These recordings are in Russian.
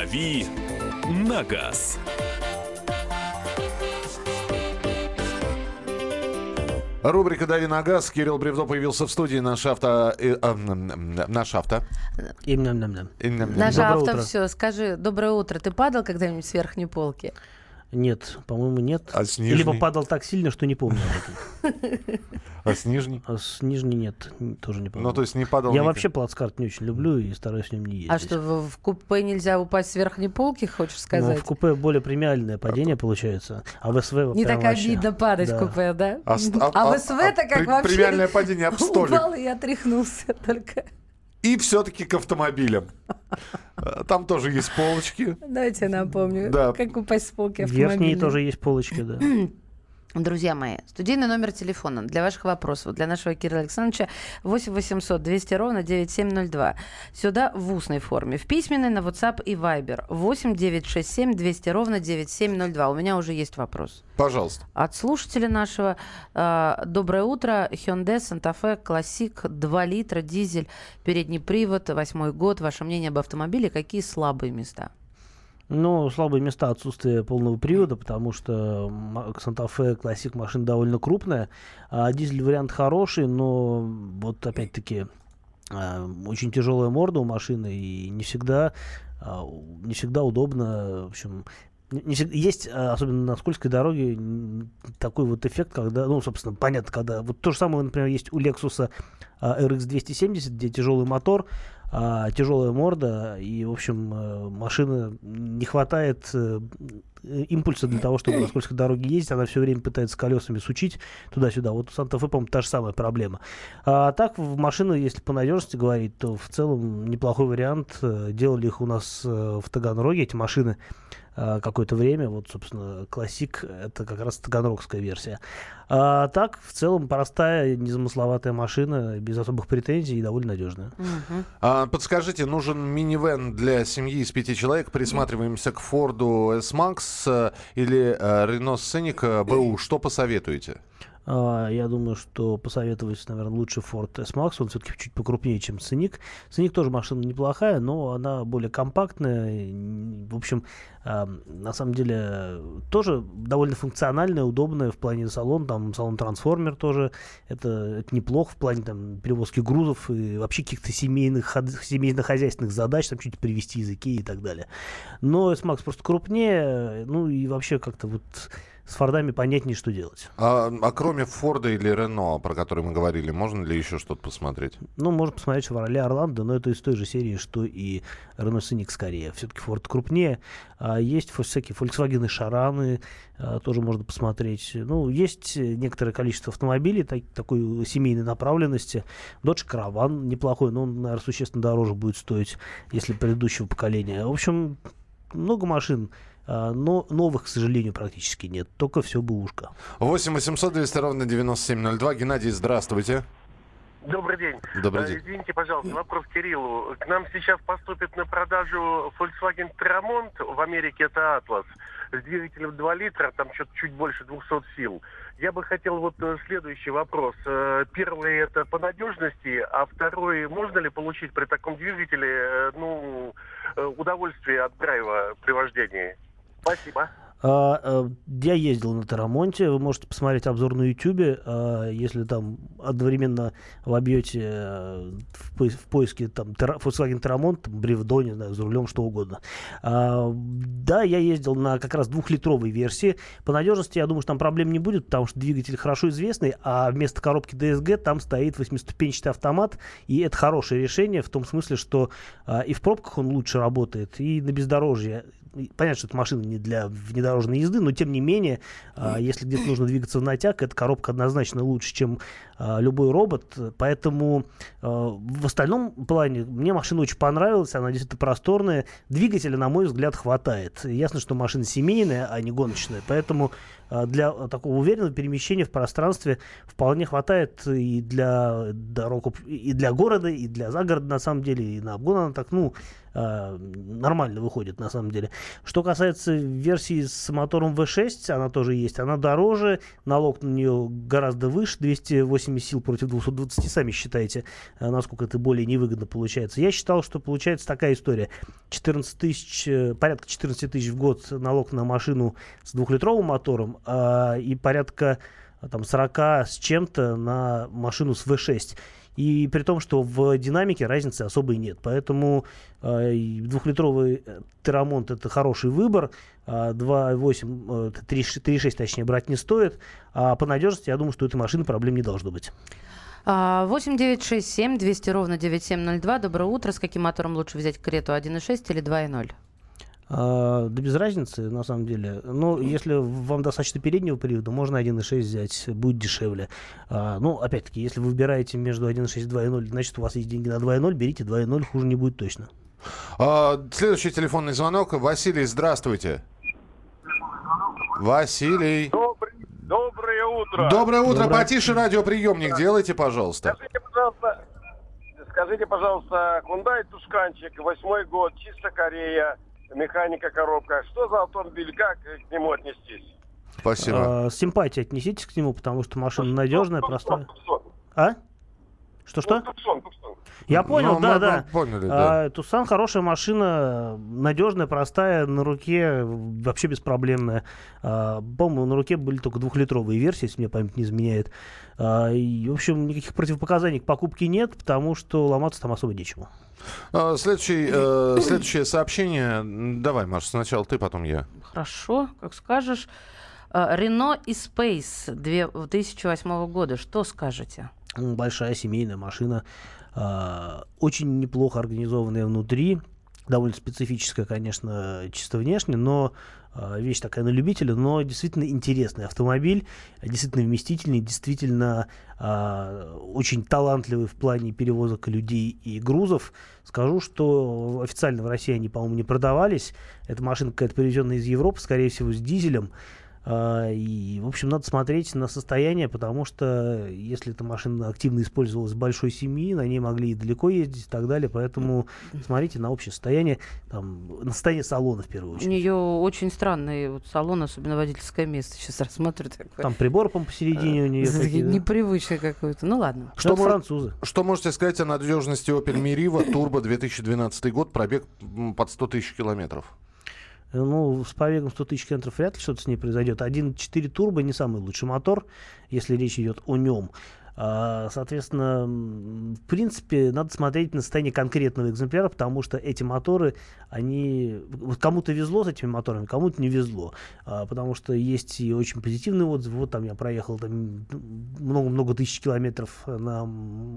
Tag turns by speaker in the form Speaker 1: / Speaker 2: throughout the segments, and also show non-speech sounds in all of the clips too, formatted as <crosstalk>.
Speaker 1: «Дави на газ».
Speaker 2: Рубрика «Дави на газ». Кирилл Бревдо появился в студии. Наш авто... э, м, Наш авто. Э,
Speaker 3: Доброе
Speaker 4: авто
Speaker 3: утро.
Speaker 4: все. Скажи, доброе утро. Ты падал когда-нибудь с верхней полки?
Speaker 3: Нет, по-моему, нет.
Speaker 2: А с
Speaker 3: Либо
Speaker 2: нижней?
Speaker 3: падал так сильно, что не помню об этом. <laughs>
Speaker 2: А с нижней?
Speaker 3: А с нижней нет, тоже не помню.
Speaker 2: Ну, то есть не падал
Speaker 3: Я вообще плацкарт не очень люблю и стараюсь в нем не ездить.
Speaker 4: А что, в, купе нельзя упасть с верхней полки, хочешь
Speaker 3: Ну,
Speaker 4: сказать?
Speaker 3: в купе более премиальное падение получается, а в СВ
Speaker 4: Не так обидно падать
Speaker 3: Да.
Speaker 4: в купе, да?
Speaker 2: А а-
Speaker 4: А
Speaker 2: а-
Speaker 4: в СВ-то
Speaker 2: а
Speaker 4: как вообще
Speaker 2: Премиальное падение об столик.
Speaker 4: упал и отряхнулся только.
Speaker 2: И все-таки к автомобилям. Э, Там тоже есть полочки.
Speaker 4: Давайте я напомню,
Speaker 2: Да.
Speaker 4: как упасть с полки автомобиля.
Speaker 3: Верхние тоже есть полочки, да. <clears throat>
Speaker 4: Друзья мои, студийный номер телефона для ваших вопросов, для нашего Кирилла Александровича 8 800 200 ровно 9702. Сюда в устной форме, в письменной на WhatsApp и Viber 8 967 200 ровно 9702. У меня уже есть вопрос.
Speaker 2: Пожалуйста.
Speaker 4: От слушателя нашего э, доброе утро. Hyundai Santa Fe Classic 2 литра, дизель, передний привод, восьмой год. Ваше мнение об автомобиле, какие слабые места?
Speaker 3: Ну, слабые места отсутствие полного привода, потому что Санта-Фе классик машина довольно крупная. А дизель вариант хороший, но вот опять-таки а, очень тяжелая морда у машины и не всегда, а, не всегда удобно. В общем, не- всегда- есть, а, особенно на скользкой дороге, такой вот эффект, когда, ну, собственно, понятно, когда вот то же самое, например, есть у Lexus RX 270, где тяжелый мотор, а, тяжелая морда, и, в общем, э, машина не хватает э, э, импульса для того, чтобы на скользкой дороге ездить, она все время пытается колесами сучить туда-сюда. Вот у Санта-Фе, по-моему, та же самая проблема. А так, в машины, если по надежности говорить, то в целом неплохой вариант. Делали их у нас в Таганроге, эти машины, какое-то время. Вот, собственно, классик — это как раз таганрогская версия. А так, в целом, простая, незамысловатая машина, без особых претензий и довольно надежная.
Speaker 4: Мгм.
Speaker 2: А, подскажите, нужен минивэн для семьи из пяти человек? Присматриваемся к Форду S-Max э, или э, Renault Scenic э, БУ. Что посоветуете?
Speaker 3: А, Я думаю, что посоветовать, наверное, лучше Ford S-Max. Он все-таки чуть покрупнее, чем Scenic. Scenic тоже машина неплохая, но она более компактная. В общем, а, на самом деле, тоже довольно функциональная, удобная в плане салон. Там салон-трансформер тоже. Это, это неплохо в плане там, перевозки грузов и вообще каких-то семейных, семейно-хозяйственных задач, там чуть привезти из Икеи и так далее. Но S-Max просто крупнее, ну и вообще как-то вот с Фордами понятнее, что делать.
Speaker 2: А, а кроме Форда или Рено, про который мы говорили, можно ли еще что-то посмотреть?
Speaker 3: Ну, можно посмотреть «Шевроле Орландо», но это из той же серии, что и Renault Scenic скорее. Все-таки Ford крупнее. А есть всякие Volkswagen Шараны, а, тоже можно посмотреть. Ну, есть э, некоторое количество автомобилей так- такой семейной направленности. Dodge Caravan неплохой, но он, наверное, существенно дороже будет стоить, если предыдущего поколения. В общем, много машин. А, Но новых, к сожалению, практически нет. Только все бэушка.
Speaker 2: 8 800 200 ровно 9702. Геннадий, здравствуйте.
Speaker 5: Добрый день.
Speaker 2: Добрый
Speaker 5: Э,
Speaker 2: день.
Speaker 5: Извините, пожалуйста, вопрос Кириллу. К нам сейчас поступит на продажу Volkswagen Tramont, в Америке это Atlas, с двигателем 2 литра, там что-то чуть больше 200 сил. Я бы хотел вот э, следующий вопрос. Э, Первый это по надежности, а второй, можно ли получить при таком двигателе э, ну, удовольствие от драйва при вождении? Спасибо.
Speaker 3: А, э, Я ездил на Тарамонте, вы можете посмотреть обзор на YouTube, если там одновременно вобьете э, в в поиске там Volkswagen Тарамонт, бревдо, не знаю, за рулем, что угодно. А, Да, я ездил на как раз двухлитровой версии. По надежности, я думаю, что там проблем не будет, потому что двигатель хорошо известный, а вместо коробки DSG там стоит восьмиступенчатый автомат, и это хорошее решение в том смысле, что а, и в пробках он лучше работает, и на бездорожье Понятно, что это машина не для внедорожной езды, но тем не менее, а, если где-то нужно двигаться в натяг, эта коробка однозначно лучше, чем а, любой робот. Поэтому а, в остальном плане мне машина очень понравилась, она действительно просторная. Двигателя, на мой взгляд, хватает. Ясно, что машина семейная, а не гоночная, поэтому для такого уверенного перемещения в пространстве вполне хватает и для дорог, и для города, и для загорода, на самом деле, и на обгон она так, ну, а, нормально выходит на самом деле. Что касается версии с мотором V6, она тоже есть. Она дороже, налог на нее гораздо выше, 280 сил против 220, сами считаете, а, насколько это более невыгодно получается. Я считал, что получается такая история. 14 тысяч, э, порядка 14 тысяч в год налог на машину с двухлитровым мотором а, и порядка там 40 с чем-то на машину с V6. И при том, что в динамике разницы особой нет. Поэтому э, двухлитровый э, Терамонт это хороший выбор. Э, 2.8, э, 3.6 точнее брать не стоит. А по надежности, я думаю, что у этой машины проблем не должно быть.
Speaker 4: 8 9 6 7 200 ровно 9702. Доброе утро. С каким мотором лучше взять Крету 1.6 или 2.0?
Speaker 3: А, да без разницы, на самом деле. Но если вам достаточно переднего привода, можно 1.6 взять, будет дешевле. А, ну, опять-таки, если вы выбираете между 1.6 и 2.0, значит, у вас есть деньги на 2.0, берите 2.0, хуже не будет точно.
Speaker 2: А, следующий телефонный звонок. Василий, здравствуйте. Василий.
Speaker 6: Добрый, доброе утро.
Speaker 2: Доброе утро.
Speaker 3: Доброе.
Speaker 2: Потише радиоприемник делайте, пожалуйста.
Speaker 6: Скажите, пожалуйста, скажите, пожалуйста, Hyundai Тушканчик, восьмой год, чисто Корея, механика коробка. Что за автомобиль? Как к нему отнестись?
Speaker 2: Спасибо.
Speaker 3: А, с симпатией отнеситесь к нему, потому что машина надежная, простая.
Speaker 6: Туксон,
Speaker 3: А? Что-что? Я понял,
Speaker 2: Ну,
Speaker 3: да,
Speaker 2: мы-
Speaker 3: да.
Speaker 2: мы поняли, да.
Speaker 3: А, Тусан хорошая машина, надежная, простая, на руке вообще беспроблемная. А, По-моему, на руке были только двухлитровые версии, если мне память не изменяет. А, и, в общем, никаких противопоказаний к покупке нет, потому что ломаться там особо нечему.
Speaker 2: А, Следующий, э, следующее сообщение. Давай, Маш, сначала ты, потом я.
Speaker 4: Хорошо, как скажешь. Рено и Space 2008 года. Что скажете?
Speaker 3: Большая семейная машина, а, очень неплохо организованная внутри, довольно специфическая, конечно, чисто внешне, но а, вещь такая на любителя, но действительно интересный автомобиль, действительно вместительный, действительно а, очень талантливый в плане перевозок людей и грузов. Скажу, что официально в России они, по-моему, не продавались. Эта машина какая-то привезенная из Европы, скорее всего, с дизелем. А, И, в общем, надо смотреть на состояние, потому что если эта машина активно использовалась в большой семьи, на ней могли и далеко ездить и так далее. Поэтому смотрите на общее состояние, там, на состояние салона в первую
Speaker 4: У
Speaker 3: очередь.
Speaker 4: нее очень странный вот салон, особенно водительское место. Сейчас рассмотрю такое.
Speaker 3: Там прибор, по посередине у нее. такие, да.
Speaker 4: Непривычное какое-то. Ну ладно.
Speaker 2: Что
Speaker 3: Что
Speaker 2: мож-
Speaker 3: французы?
Speaker 2: Что можете сказать о надежности Opel Meriva Turbo 2012 год, пробег под 100 тысяч километров?
Speaker 3: Ну, с пробегом 100 тысяч километров вряд ли что-то с ней произойдет. 1.4 турбо не самый лучший мотор, если речь идет о нем. А, Соответственно, в принципе, надо смотреть на состояние конкретного экземпляра, потому что эти моторы, они... вот кому-то везло с этими моторами, кому-то не везло. А, Потому что есть и очень позитивные отзывы. Вот там я проехал много-много тысяч километров на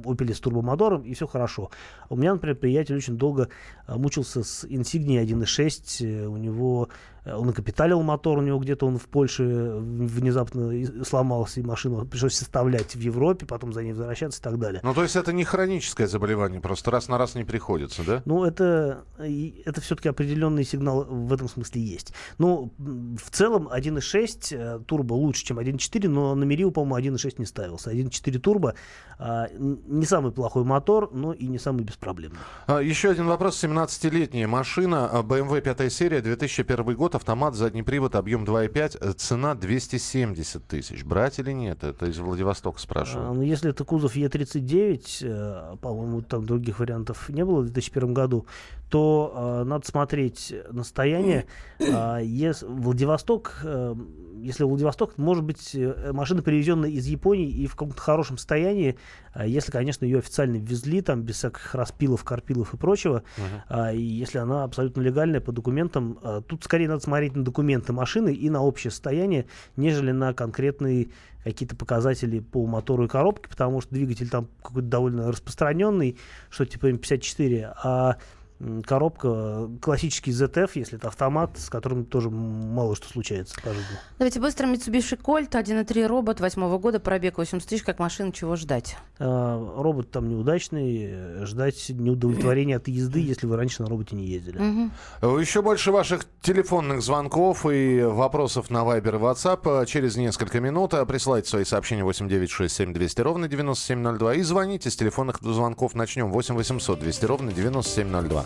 Speaker 3: Opel с турбомотором, и все хорошо. У меня, например, приятель очень долго а, мучился с Insignia 1.6. э, У него он накапиталил мотор, у него где-то он в Польше э, внезапно сломался, и машину пришлось составлять в Европе, потом за ней возвращаться и так далее.
Speaker 2: Ну, то есть это не хроническое заболевание, просто раз на раз не приходится, да?
Speaker 3: Ну, это, и- это все-таки определенный сигнал в этом смысле есть. Ну, в целом 1.6 э, турбо лучше, чем 1.4, но на Мерио, по-моему, 1.6 не ставился. 1.4 турбо а, не самый плохой мотор, но и не самый беспроблемный.
Speaker 2: А, Еще один вопрос. 17-летняя машина, BMW 5 серия, 2001 год, автомат, задний привод, объем 2,5, э, цена 270 тысяч. Брать или нет? Это из Владивостока
Speaker 3: А,
Speaker 2: спрашиваю.
Speaker 3: ну, если это кузов Е39, э, по-моему, там других вариантов не было в 2001 году, то э, надо смотреть на состояние. А, ес- Владивосток, э, если Владивосток, может быть, э, машина привезенная из Японии и в каком-то хорошем состоянии, а, если, конечно, ее официально ввезли, там, без всяких распилов, карпилов и прочего, а, и если она абсолютно легальная по документам, а, тут скорее надо смотреть на документы машины и на общее состояние, нежели на конкретные какие-то показатели по мотору и коробке, потому что двигатель там какой-то довольно распространенный, что типа М54, а коробка, классический ZF, если это автомат, с которым тоже мало что случается жизни.
Speaker 4: Давайте быстро. Mitsubishi Colt 1.3 робот 8 года, пробег 80 тысяч, как машина, чего ждать?
Speaker 3: А, робот там неудачный, э, ждать неудовлетворения от езды, если вы раньше на роботе не ездили.
Speaker 4: Мгм.
Speaker 2: Еще больше ваших телефонных звонков и вопросов на Viber и WhatsApp через несколько минут. Присылайте свои сообщения 8967 200 ровно 9702 и звоните с телефонных звонков. Начнем 8 800 200 ровно 9702.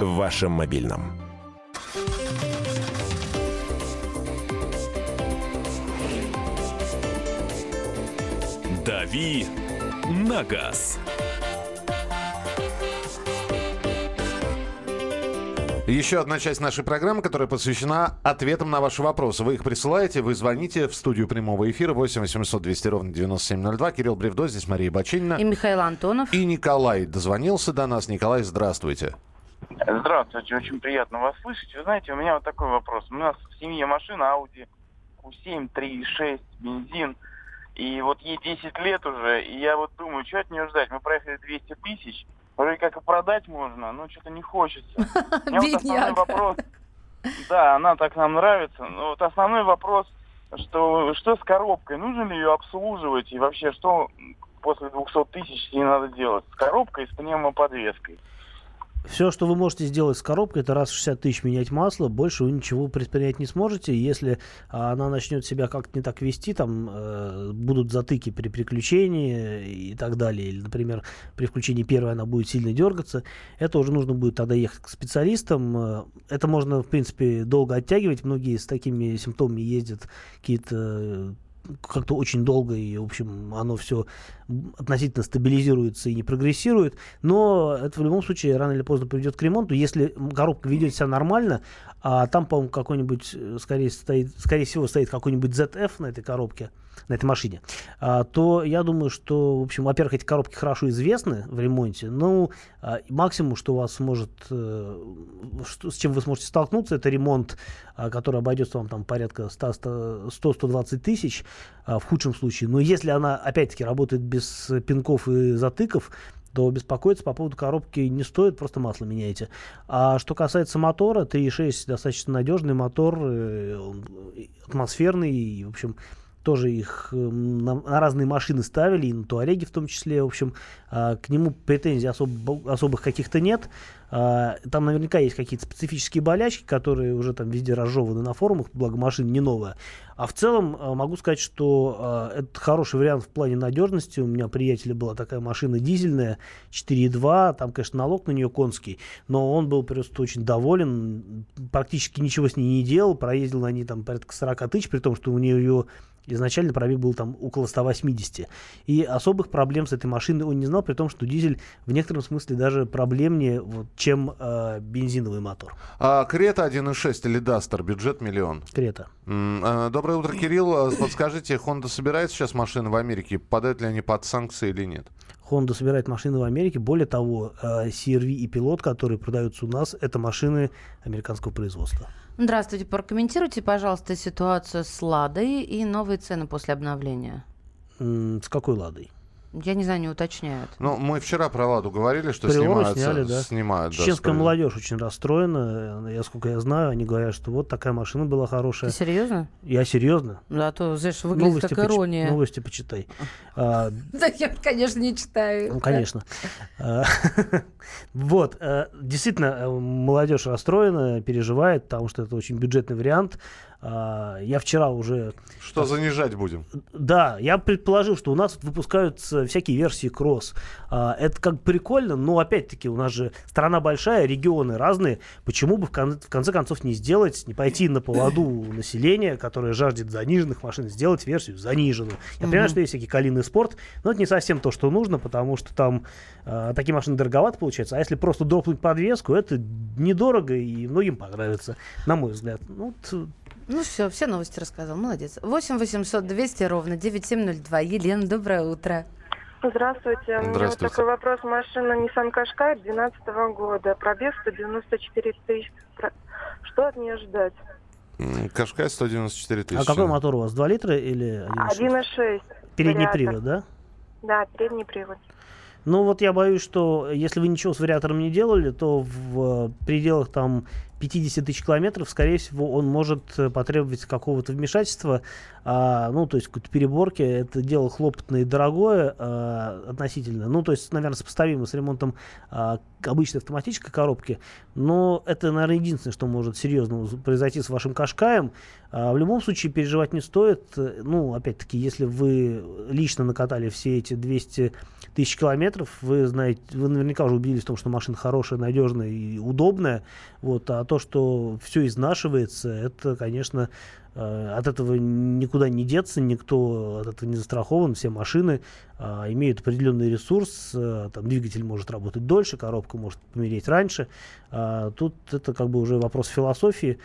Speaker 7: В вашем мобильном.
Speaker 1: «Дави на газ».
Speaker 2: Еще одна часть нашей программы, которая посвящена ответам на ваши вопросы. Вы их присылаете, вы звоните в студию прямого эфира 8 800 200 ровно 9702. Кирилл Бревдо, здесь Мария Бачинина.
Speaker 4: И Михаил Антонов.
Speaker 2: И Николай дозвонился до нас. Николай, здравствуйте.
Speaker 8: Здравствуйте, очень приятно вас слышать. Вы знаете, у меня вот такой вопрос. У нас в семье машина Audi Q7 3.6 бензин. И вот ей 10 лет уже, и я вот думаю, что от нее ждать? Мы проехали 200 тысяч, вроде как и продать можно, но что-то не хочется. <laughs> У меня вот основной вопрос. Да, она так нам нравится. Но вот основной вопрос, что, что с коробкой? Нужно ли ее обслуживать? И вообще, что после 200 тысяч с ней надо делать? С коробкой и с пневмоподвеской.
Speaker 3: Все, что вы можете сделать с коробкой, это раз в 60 тысяч менять масло, больше вы ничего предпринять не сможете. Если а, она начнет себя как-то не так вести, там э, будут затыки при переключении и так далее, или, например, при включении первой она будет сильно дергаться, это уже нужно будет тогда ехать к специалистам. Э, Это можно, в принципе, долго оттягивать. Многие с такими симптомами ездят какие-то э, как-то очень долго, и, в общем, оно все относительно стабилизируется и не прогрессирует. Но это в любом случае рано или поздно приведет к ремонту. Если коробка ведет себя нормально, а там, по-моему, какой-нибудь, э, скорее, стоит, скорее всего, стоит какой-нибудь ZF на этой коробке, на этой машине, а, то я думаю, что, в общем, во-первых, эти коробки хорошо известны в ремонте. Ну, а, максимум, что у вас может, э, с чем вы сможете столкнуться, это ремонт, а, который обойдется вам там порядка 100-120 тысяч в худшем случае. Но если она, опять-таки, работает без пинков и затыков, то беспокоиться по поводу коробки не стоит, просто масло меняйте. А что касается мотора, 3.6 достаточно надежный мотор, э, атмосферный, и, в общем, тоже их э, на, на разные машины ставили, и на Туареге в том числе, в общем, а, к нему претензий особ- особых каких-то нет. А, Там наверняка есть какие-то специфические болячки, которые уже там везде разжеваны на форумах, благо машина не новая. А в целом а, могу сказать, что а, это хороший вариант в плане надежности. У меня приятеля была такая машина дизельная, 4.2, там, конечно, налог на нее конский, но он был просто очень доволен, практически ничего с ней не делал, проездил на ней там порядка 40 тысяч, при том, что у нее изначально пробег был там около 180. И особых проблем с этой машиной он не знал, при том, что дизель в некотором смысле даже проблемнее, вот, чем э, бензиновый мотор.
Speaker 2: А, Крета 1.6 или Дастер, бюджет миллион.
Speaker 3: Крета.
Speaker 2: М, а, Доброе утро, Кирилл. А, Подскажите, Honda собирает сейчас машины в Америке? Попадают ли они под санкции или нет?
Speaker 3: Honda собирает машины в Америке. Более того, э, CRV и Пилот, которые продаются у нас, это машины американского производства.
Speaker 4: Здравствуйте, прокомментируйте, пожалуйста, ситуацию с Ладой и новые цены после обновления.
Speaker 3: С какой ладой?
Speaker 4: Я не знаю, не уточняют.
Speaker 2: Ну, мы вчера про Ладу говорили, что снимают,
Speaker 3: сняли, да.
Speaker 2: снимают. да,
Speaker 3: Чеченская
Speaker 2: с-
Speaker 3: молодежь очень расстроена. Я, сколько я знаю, они говорят, что вот такая машина была
Speaker 4: Ты
Speaker 3: хорошая.
Speaker 4: серьезно?
Speaker 3: Я серьезно.
Speaker 4: Да, а то, знаешь, выглядит как
Speaker 3: поч-
Speaker 4: ирония.
Speaker 3: новости почитай. <laughs> А,
Speaker 4: Да, я, конечно, не читаю.
Speaker 3: Ну, конечно. А, <laughs> Вот. э, Действительно, э, молодежь расстроена, переживает, потому что это очень бюджетный вариант. А, я вчера уже...
Speaker 2: Что занижать будем?
Speaker 3: Да, я предположил, что у нас вот выпускаются всякие версии кросс. А, это как прикольно, но опять-таки у нас же страна большая, регионы разные. Почему бы в, кон- в конце концов не сделать, не пойти на поводу населения, которое жаждет заниженных машин, сделать версию заниженную. Я понимаю, что есть всякий калийный спорт, но это не совсем то, что нужно, потому что там а, такие машины дороговато получаются. А если просто дропнуть подвеску, это недорого и многим понравится, на мой взгляд. Ну,
Speaker 4: Ну все, все новости рассказал. Молодец. 8 800 200 ровно 9702. Елена, доброе утро.
Speaker 9: Здравствуйте. У меня вот
Speaker 2: Здравствуйте.
Speaker 9: такой вопрос. Машина Nissan Qashqai 2012 года. Пробег 194 тысяч. Про- Что от нее ждать?
Speaker 2: Кашкай 194 тысячи.
Speaker 3: а какой мотор у вас? 2 литра или 1,6?
Speaker 9: 1,6.
Speaker 3: Передний
Speaker 9: вариатор.
Speaker 3: привод, да?
Speaker 9: Да, передний привод.
Speaker 3: Ну вот я боюсь, что если вы ничего с вариатором не делали, то в э, пределах там 50 тысяч километров, скорее всего, он может э, потребовать какого-то вмешательства, а, ну, то есть какой-то переборки. Это дело хлопотное и дорогое а, относительно. Ну, то есть, наверное, сопоставимо с ремонтом а, обычной автоматической коробки. Но это, наверное, единственное, что может серьезно произойти с вашим кашкаем. А, в любом случае переживать не стоит. Ну, опять-таки, если вы лично накатали все эти 200 тысяч километров, вы знаете, вы наверняка уже убедились в том, что машина хорошая, надежная и удобная. Вот, а то, что все изнашивается, это, конечно, от этого никуда не деться, никто от этого не застрахован, все машины а, имеют определенный ресурс, э, там двигатель может работать дольше, коробка может помереть раньше. А, тут это как бы уже вопрос философии,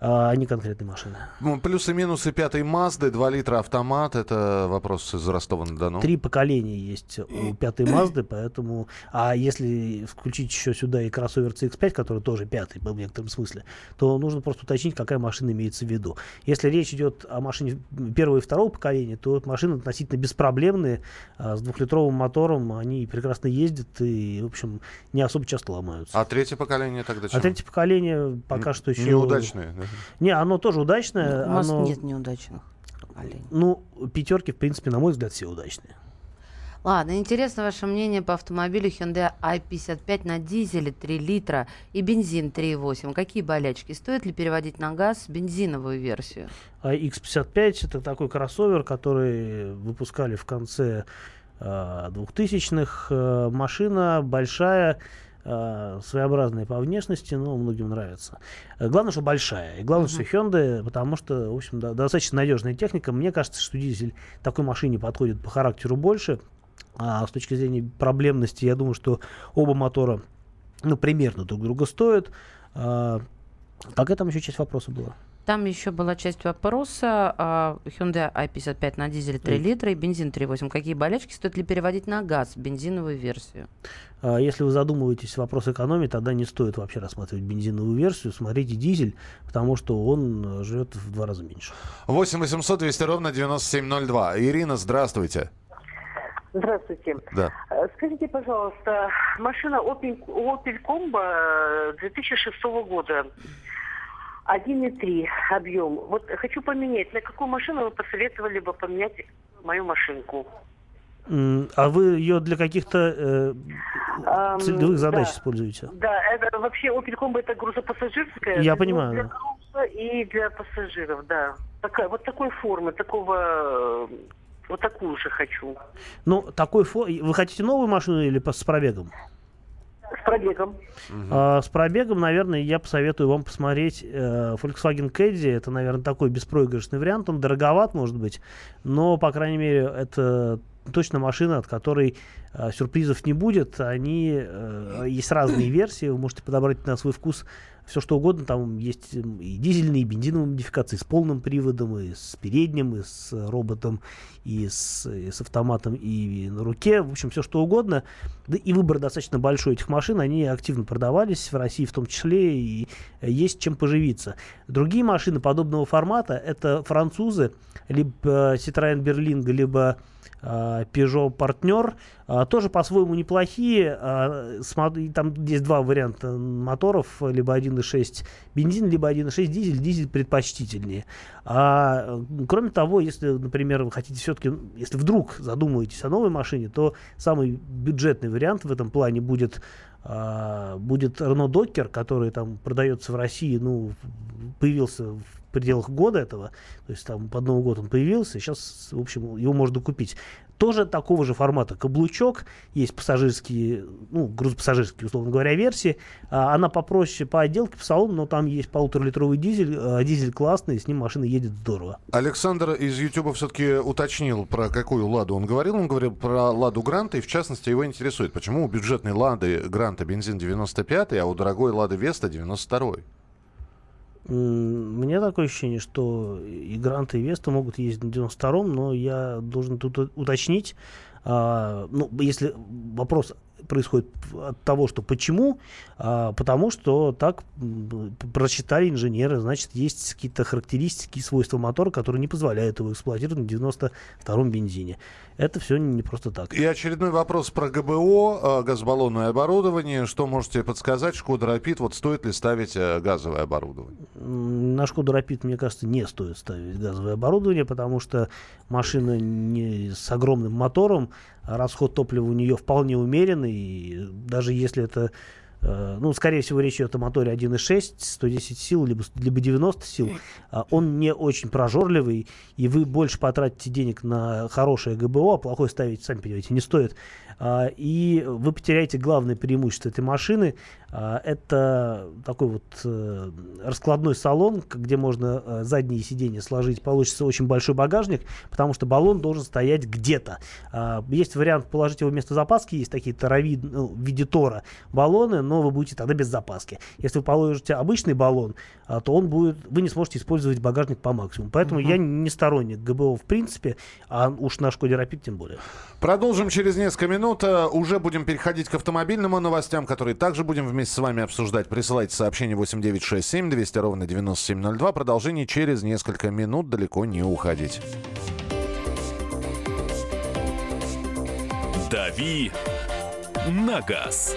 Speaker 3: а не конкретной машины.
Speaker 2: Ну, Плюсы и минусы пятой Мазды, 2 литра автомат. Это вопрос из Ростова-на-Дону.
Speaker 3: Три поколения есть у пятой Мазды, поэтому... А если включить еще сюда и кроссовер CX-5, который тоже пятый был в некотором смысле, то нужно просто уточнить, какая машина имеется в виду. Если речь идет о машине первого и второго поколения, то машины относительно беспроблемные, а, с двухлитровым мотором, они прекрасно ездят и, в общем, не особо часто ломаются.
Speaker 2: А третье поколение тогда
Speaker 3: А
Speaker 2: чем?
Speaker 3: третье поколение пока что еще...
Speaker 2: Неудачное. да?
Speaker 3: Не, оно тоже удачное.
Speaker 4: У нас
Speaker 3: оно-
Speaker 4: нет неудачных. оленей.
Speaker 3: Ну, пятерки, в принципе, на мой взгляд, все удачные.
Speaker 4: Ладно, интересно ваше мнение по автомобилю Hyundai i55 на дизеле 3 литра и бензин 3,8. Какие болячки? Стоит ли переводить на газ бензиновую версию?
Speaker 3: А X55 это такой кроссовер, который выпускали в конце э, 2000-х. Э, машина большая, своеобразная по внешности, но многим нравится. Э, Главное, что большая. И главное, что Hyundai, потому что, в общем, да, достаточно надежная техника. Мне кажется, что дизель такой машине подходит по характеру больше. А с точки зрения проблемности, я думаю, что оба мотора ну, примерно друг друга стоят. А, какая там еще часть вопроса была?
Speaker 4: Там еще была часть вопроса. а, Hyundai i55 на дизеле 3
Speaker 3: Эй.
Speaker 4: литра и бензин 3,8. Какие болячки? Стоит ли переводить на газ бензиновую версию?
Speaker 3: А, Если вы задумываетесь вопрос экономии, тогда не стоит вообще рассматривать бензиновую версию. Смотрите дизель, потому что он э, жрет в два раза меньше.
Speaker 2: 8 800 200 ровно 9702. Ирина, здравствуйте.
Speaker 10: Здравствуйте.
Speaker 2: Да.
Speaker 10: Э, Скажите, пожалуйста, машина Opel, Opel Combo э, 2006 года. 1,3 объем. Вот хочу поменять. На какую машину вы посоветовали бы поменять мою машинку?
Speaker 3: А вы ее для каких-то э, целевых задач
Speaker 10: да.
Speaker 3: используете?
Speaker 10: Да, это вообще Opel Combo это грузопассажирская.
Speaker 3: Я
Speaker 10: ну,
Speaker 3: понимаю,
Speaker 10: Для
Speaker 3: да.
Speaker 10: груза и для пассажиров, да. Такая, вот такой формы, такого... Вот такую же хочу.
Speaker 3: Ну, такой фо... Вы хотите новую машину или с пробегом?
Speaker 10: С пробегом.
Speaker 3: А, с пробегом, наверное, я посоветую вам посмотреть э, Volkswagen Caddy. Это, наверное, такой беспроигрышный вариант. Он дороговат, может быть, но, по крайней мере, это точно машина, от которой э, сюрпризов не будет. Они э, есть разные версии, вы можете подобрать на свой вкус все что угодно. Там есть м, и дизельные, и бензиновые модификации с полным приводом, и с передним, и с роботом, и с, и с автоматом, и на руке. В общем, все что угодно. Да и выбор достаточно большой этих машин. Они активно продавались в России в том числе, и э, есть чем поживиться. Другие машины подобного формата это французы, либо Citroёn Berlingo, либо э, Peugeot Partner, тоже по-своему неплохие. а, Там есть два варианта моторов, либо 1.6 бензин, либо 1.6 дизель. Дизель предпочтительнее. А, кроме того, если, например, вы хотите все-таки, если вдруг задумаетесь о новой машине, то самый бюджетный вариант в этом плане будет а, будет Renault Docker, который там продается в России, ну, появился в пределах года этого, то есть там под Новый год он появился, сейчас, в общем, его можно купить. Тоже такого же формата каблучок, есть пассажирские, ну, грузопассажирские, условно говоря, версии. А, она попроще по отделке, по салону, но там есть полуторалитровый дизель, а, дизель классный, с ним машина едет здорово.
Speaker 2: Александр из Ютуба все-таки уточнил, про какую «Ладу» он говорил. Он говорил про «Ладу Гранта», и в частности его интересует, почему у бюджетной «Лады» Гранта бензин 95 а у дорогой «Лады Веста» 92
Speaker 3: М, Мне такое ощущение, что и Грант, и Веста могут ездить на 92-м, но я должен тут уточнить, а, ну, если вопрос происходит от того, что почему, а, потому что так м, просчитали инженеры, значит, есть какие-то характеристики, свойства мотора, которые не позволяют его эксплуатировать на 92-м бензине. Это все не просто так.
Speaker 2: И очередной вопрос про ГБО, э, газобаллонное оборудование. Что можете подсказать? Шкода Рапид, вот стоит ли ставить э, газовое оборудование?
Speaker 3: На Шкоду Рапид, мне кажется, не стоит ставить газовое оборудование, потому что машина не с огромным мотором, а расход топлива у нее вполне умеренный, и даже если это э, ну, скорее всего, речь идет о моторе 1.6, 110 сил, либо, либо 90 сил. А Он не очень прожорливый, и вы больше потратите денег на хорошее ГБО, а плохое ставить, сами понимаете, не стоит. А, И вы потеряете главное преимущество этой машины. а, Это такой вот э, раскладной салон, где можно э, задние сиденья сложить. Получится очень большой багажник, потому что баллон должен стоять где-то. А, Есть вариант положить его вместо запаски. Есть такие таровид, ну, в виде тора баллоны, но вы будете тогда без запаски. Если вы положите обычный баллон, то он будет, вы не сможете использовать багажник по максимуму. Поэтому я не сторонник ГБО в принципе, а уж на Шкоде Рапид тем более.
Speaker 2: Продолжим через несколько минут. Э, Уже будем переходить к автомобильным новостям, которые также будем вместе с вами обсуждать. Присылайте сообщение 8967 200 ровно 9702. Продолжение через несколько минут. Далеко не уходить.
Speaker 1: «Дави на газ».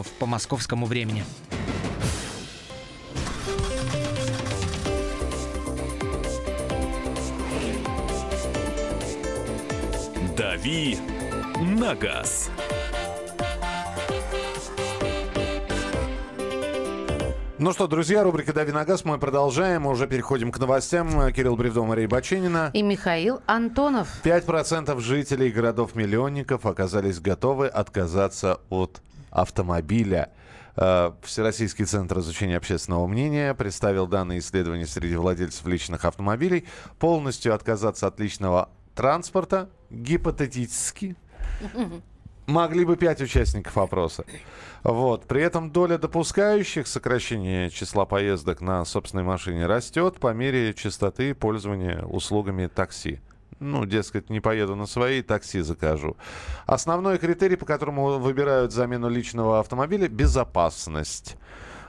Speaker 11: по московскому времени.
Speaker 1: «Дави на газ».
Speaker 2: Ну что, друзья, рубрика «Дави на газ» мы продолжаем. Мы уже переходим к новостям. Кирилл Бревдо, Мария Баченина.
Speaker 4: И Михаил Антонов.
Speaker 2: 5% жителей городов-миллионников оказались готовы отказаться от автомобиля. Э, Всероссийский центр изучения общественного мнения представил данные исследования среди владельцев личных автомобилей. Полностью отказаться от личного транспорта гипотетически могли бы пять участников опроса. Вот. При этом доля допускающих сокращение числа поездок на собственной машине растет по мере частоты пользования услугами такси. Ну, дескать, не поеду на свои, такси закажу. Основной критерий, по которому выбирают замену личного автомобиля – безопасность.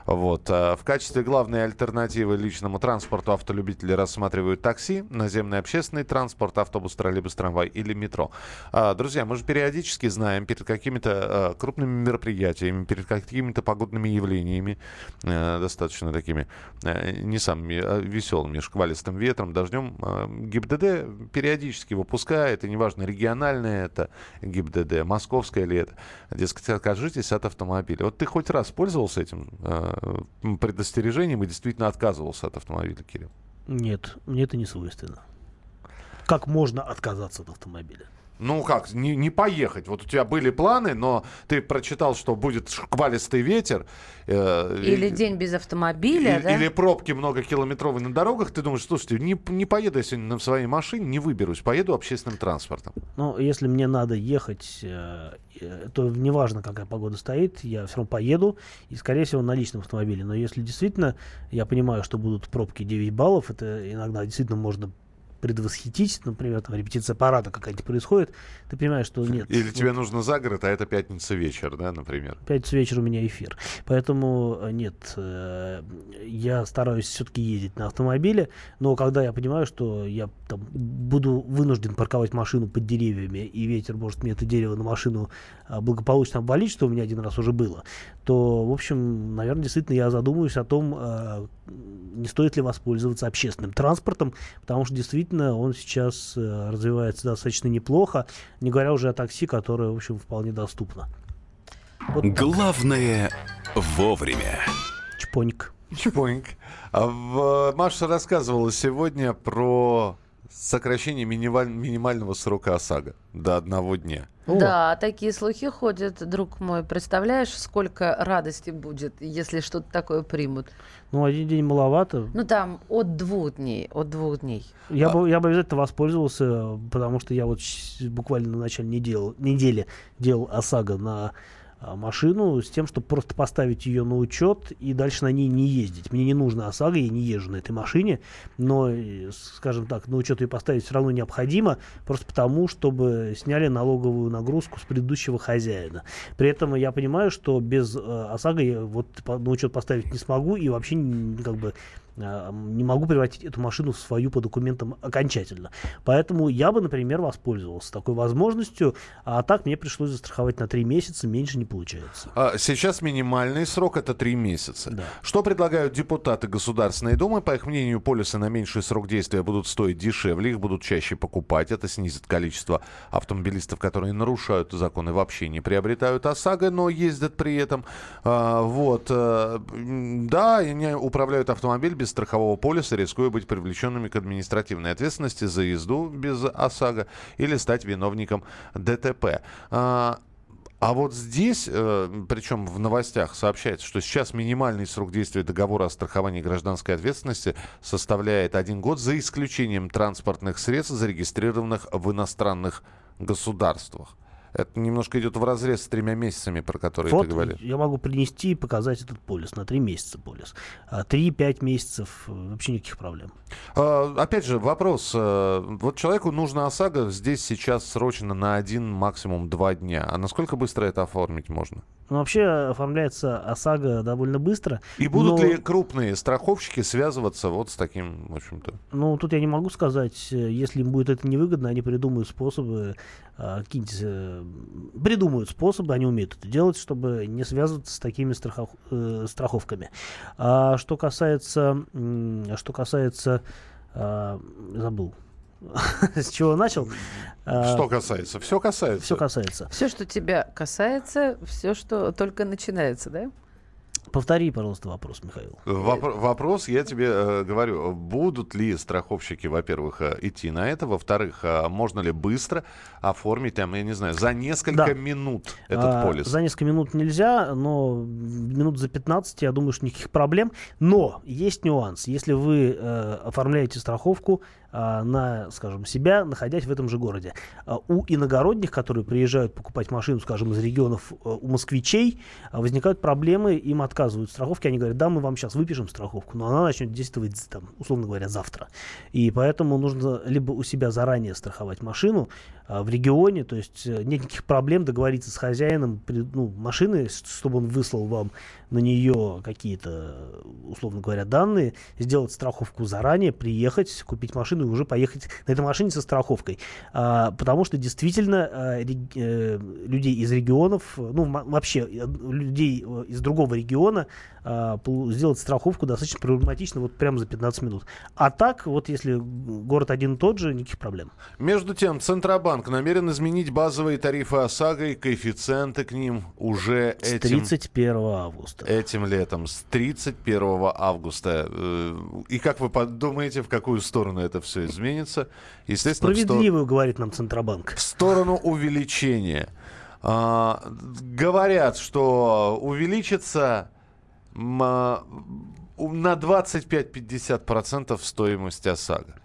Speaker 2: Вот. а В качестве главной альтернативы личному транспорту автолюбители рассматривают такси, наземный общественный транспорт, автобус, троллейбус, трамвай или метро. А, Друзья, мы же периодически знаем перед какими-то а, крупными мероприятиями, перед какими-то погодными явлениями, э, достаточно такими э, не самыми а, веселыми, шквалистым ветром, дождем, ГИБДД периодически выпускает, и неважно, региональное это ГИБДД, московское ли это, дескать, откажитесь от автомобиля. Вот ты хоть раз пользовался этим э, предостережением и действительно отказывался от автомобиля, Кирилл?
Speaker 3: Нет, мне это не свойственно. Как можно отказаться от автомобиля?
Speaker 2: Ну как, не, не поехать. Вот у тебя были планы, но ты прочитал, что будет шквалистый ветер. э,
Speaker 4: Или
Speaker 2: и-
Speaker 4: день без автомобиля,
Speaker 2: и-
Speaker 4: да?
Speaker 2: Или пробки многокилометровые на дорогах. Ты думаешь, слушайте, не, не поеду я сегодня на своей машине, не выберусь, поеду общественным транспортом.
Speaker 3: Ну, если мне надо ехать, э, э, то неважно, какая погода стоит, я все равно поеду, и, скорее всего, на личном автомобиле. Но если действительно, я понимаю, что будут пробки 9 баллов, это иногда действительно можно предвосхитить, например, там репетиция парада какая-нибудь происходит, ты понимаешь, что нет.
Speaker 2: Или
Speaker 3: вот,
Speaker 2: тебе нужно за город, а это пятница вечер, да, например?
Speaker 3: Пятницу вечер у меня эфир. Поэтому э, нет, э, я стараюсь все-таки ездить на автомобиле, но когда я понимаю, что я там, буду вынужден парковать машину под деревьями, и ветер может мне это дерево на машину а, благополучно обвалить, что у меня один раз уже было, то, в общем, наверное, действительно я задумаюсь о том, а, не стоит ли воспользоваться общественным транспортом, потому что действительно он сейчас э, развивается достаточно неплохо, не говоря уже о такси, которое, в общем, вполне доступно.
Speaker 1: Вот Главное вовремя.
Speaker 3: Чпоник.
Speaker 2: Чпоник. А в, Маша рассказывала сегодня про сокращение минималь, минимального срока ОСАГО до одного дня.
Speaker 4: Да, такие слухи ходят, друг мой. Представляешь, сколько радости будет, если что-то такое примут?
Speaker 3: Ну, один день маловато.
Speaker 4: Ну, там от двух дней, от двух дней.
Speaker 3: Я, а... бы, я бы обязательно воспользовался, потому что я вот буквально на начале недели, недели делал ОСАГО на машину с тем, чтобы просто поставить ее на учет и дальше на ней не ездить. Мне не нужно ОСАГО, я не езжу на этой машине, но, э, скажем так, на учет ее поставить все равно необходимо, просто потому, чтобы сняли налоговую нагрузку с предыдущего хозяина. При этом я понимаю, что без э, ОСАГО я вот на учет поставить не смогу и вообще как бы а, не могу превратить эту машину в свою по документам окончательно. Поэтому я бы, например, воспользовался такой возможностью, а так мне пришлось застраховать на 3 месяца, меньше не получается.
Speaker 2: А сейчас минимальный срок это 3 месяца.
Speaker 3: Да.
Speaker 2: Что предлагают депутаты Государственной Думы? По их мнению, полисы на меньший срок действия будут стоить дешевле, их будут чаще покупать. Это снизит количество автомобилистов, которые нарушают законы, вообще не приобретают ОСАГО, но ездят при этом. А, вот. Э, да, они управляют автомобилем без страхового полиса, рискуя быть привлеченными к административной ответственности за езду без ОСАГО или стать виновником ДТП. А, а вот здесь, э, причем в новостях сообщается, что сейчас минимальный срок действия договора о страховании гражданской ответственности составляет один год за исключением транспортных средств, зарегистрированных в иностранных государствах. Это немножко идет в разрез с тремя месяцами, про которые
Speaker 3: вот
Speaker 2: ты говоришь.
Speaker 3: Я могу принести и показать этот полис на три месяца полис. А три-пять месяцев э, вообще никаких проблем.
Speaker 2: А, опять же, вопрос. Э, вот человеку нужна ОСАГО здесь сейчас срочно на один, максимум два дня. А насколько быстро это оформить можно?
Speaker 3: Ну, вообще оформляется ОСАГО довольно быстро.
Speaker 2: И будут но... ли крупные страховщики связываться вот с таким, в общем-то?
Speaker 3: Ну, тут я не могу сказать. Если им будет это невыгодно, они придумают способы, а, какие-нибудь э, придумают способы, они умеют это делать, чтобы не связываться с такими страхов, э, страховками. А что касается, что касается, а, забыл, <laughs> с чего начал.
Speaker 2: А, что касается? Все касается.
Speaker 3: Все касается.
Speaker 4: Все, что тебя касается, все, что только начинается, да?
Speaker 3: Повтори, пожалуйста, вопрос, Михаил.
Speaker 2: Воп- вопрос, я тебе э, говорю, будут ли страховщики, во-первых, э, идти на это, во-вторых, э, можно ли быстро оформить, там, я не знаю, за несколько да. минут этот а, полис?
Speaker 3: За несколько минут нельзя, но минут за 15, я думаю, что никаких проблем. Но есть нюанс. Если вы э, оформляете страховку э, на, скажем, себя, находясь в этом же городе, э, у иногородних, которые приезжают покупать машину, скажем, из регионов э, у москвичей, возникают проблемы, им отказывают страховки, они говорят, да, мы вам сейчас выпишем страховку, но она начнет действовать, там, условно говоря, завтра. И поэтому нужно либо у себя заранее страховать машину а, в регионе, то есть э, нет никаких проблем договориться с хозяином ну, машины, чтобы он выслал вам на нее какие-то, условно говоря, данные, сделать страховку заранее, приехать, купить машину и уже поехать на этой машине со страховкой. А, потому что действительно а, э, людей из регионов, ну вообще э, людей из другого региона а, сделать страховку достаточно проблематично вот прямо за 15 минут. А так, вот если город один и тот же, никаких проблем.
Speaker 2: Между тем, Центробанк намерен изменить базовые тарифы ОСАГО и коэффициенты к ним уже
Speaker 3: с этим... 31 августа.
Speaker 2: Этим летом, с 31 августа. Э, и как вы подумаете, в какую сторону это все изменится?
Speaker 3: Естественно, Справедливую, сто... говорит нам Центробанк.
Speaker 2: В сторону увеличения. А, говорят, что увеличится на 25-50% стоимость ОСАГО.